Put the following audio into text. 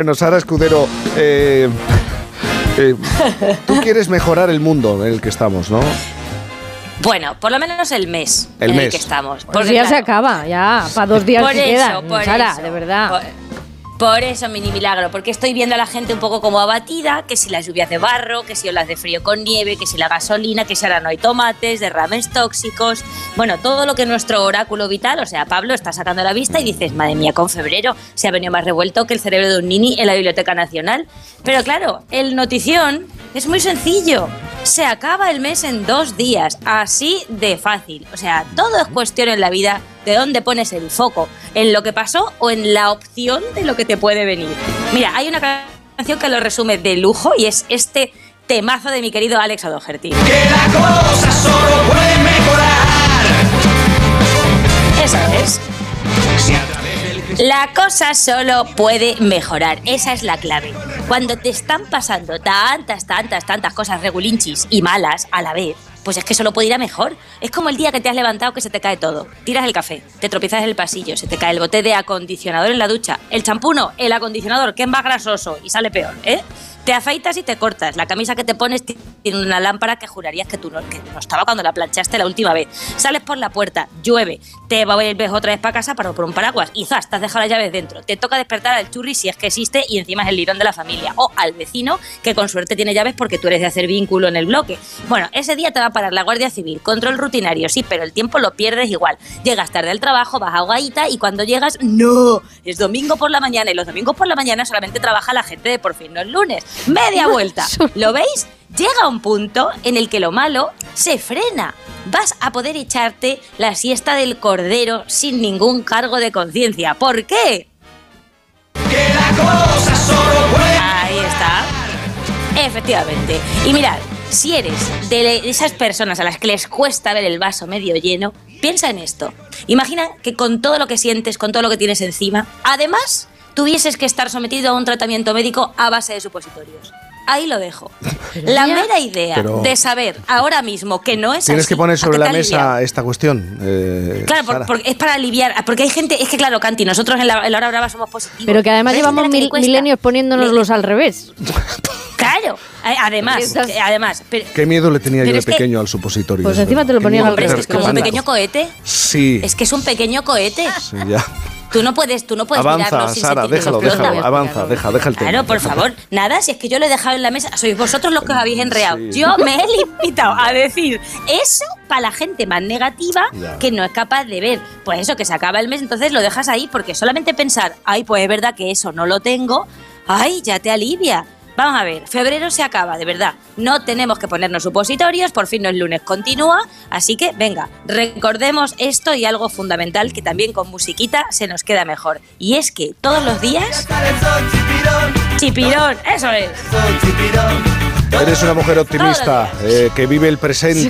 Bueno, Sara Escudero, eh, eh, tú quieres mejorar el mundo en el que estamos, ¿no? Bueno, por lo menos el mes El en mes. el que estamos. Pues ya se acaba, ya, para dos días por que eso, quedan. por Sara, eso, de verdad. Por, por eso, mini milagro, porque estoy viendo a la gente un poco como abatida, que si las lluvias de barro, que si olas de frío con nieve, que si la gasolina, que si ahora no hay tomates, derrames tóxicos, bueno, todo lo que nuestro oráculo vital, o sea, Pablo, está sacando a la vista y dices, madre mía, con febrero se ha venido más revuelto que el cerebro de un nini en la Biblioteca Nacional. Pero claro, el notición es muy sencillo. Se acaba el mes en dos días, así de fácil. O sea, todo es cuestión en la vida de dónde pones el foco, en lo que pasó o en la opción de lo que te puede venir. Mira, hay una canción que lo resume de lujo y es este temazo de mi querido Alex O'Doherty. Que la cosa solo puede mejorar. Eso es. La cosa solo puede mejorar, esa es la clave. Cuando te están pasando tantas, tantas, tantas cosas regulinchis y malas a la vez, pues es que solo puede ir a mejor. Es como el día que te has levantado que se te cae todo. Tiras el café, te tropiezas en el pasillo, se te cae el bote de acondicionador en la ducha, el champú no, el acondicionador, que es más grasoso y sale peor, ¿eh? Te afeitas y te cortas. La camisa que te pones tiene una lámpara que jurarías que tú no, que no estaba cuando la planchaste la última vez. Sales por la puerta, llueve, te vuelves otra vez para casa para por un paraguas y ¡zas! te has dejado las llaves dentro. Te toca despertar al churri si es que existe y encima es el lirón de la familia. O al vecino que con suerte tiene llaves porque tú eres de hacer vínculo en el bloque. Bueno, ese día te va a parar la Guardia Civil. Control rutinario, sí, pero el tiempo lo pierdes igual. Llegas tarde al trabajo, vas a Guaita y cuando llegas, ¡no! Es domingo por la mañana y los domingos por la mañana solamente trabaja la gente de por fin, no es lunes. Media vuelta. ¿Lo veis? Llega un punto en el que lo malo se frena. Vas a poder echarte la siesta del cordero sin ningún cargo de conciencia. ¿Por qué? que la cosa solo puede Ahí está. Efectivamente. Y mirad, si eres de esas personas a las que les cuesta ver el vaso medio lleno, piensa en esto. Imagina que con todo lo que sientes, con todo lo que tienes encima, además tuvieses que estar sometido a un tratamiento médico a base de supositorios. Ahí lo dejo. La mera idea Pero- de saber ahora mismo que no es Tienes así, que poner ¿a sobre la aliviado? mesa esta cuestión. eh, Claro, por- es para aliviar, porque hay gente, es que claro, Canti, nosotros en la, en la hora brava somos positivos. Pero que además llevamos mil- milenios poniéndonoslos Le- al revés. Claro, a- además, Estás- eh, además, pero- Qué miedo le tenía yo de es que- pequeño al supositorio. Pues es encima te lo ponían al Hombre, es que es como un pequeño cohete. Sí. Es que es un pequeño cohete. sí, ya. Tú no puedes, tú no puedes Avanza, mirarlo sin Sara, sentir que déjalo, explota. déjalo. Avanza, deja, deja el tema. Claro, por favor. Nada, si es que yo lo he dejado en la mesa, sois vosotros los que os habéis enreado. Sí. Yo me he limitado a decir eso para la gente más negativa Ya. que no es capaz de ver. Pues eso, que se acaba el mes, entonces lo dejas ahí, porque solamente pensar, ay, pues es verdad que eso no lo tengo, ay, ya te alivia. Vamos a ver, febrero se acaba, de verdad. No tenemos que ponernos supositorios, por fin no es lunes, continúa. Así que, venga, recordemos esto y algo fundamental que también con musiquita se nos queda mejor. Y es que todos los días, chipirón, eso es. Eres una mujer optimista eh, que vive el presente.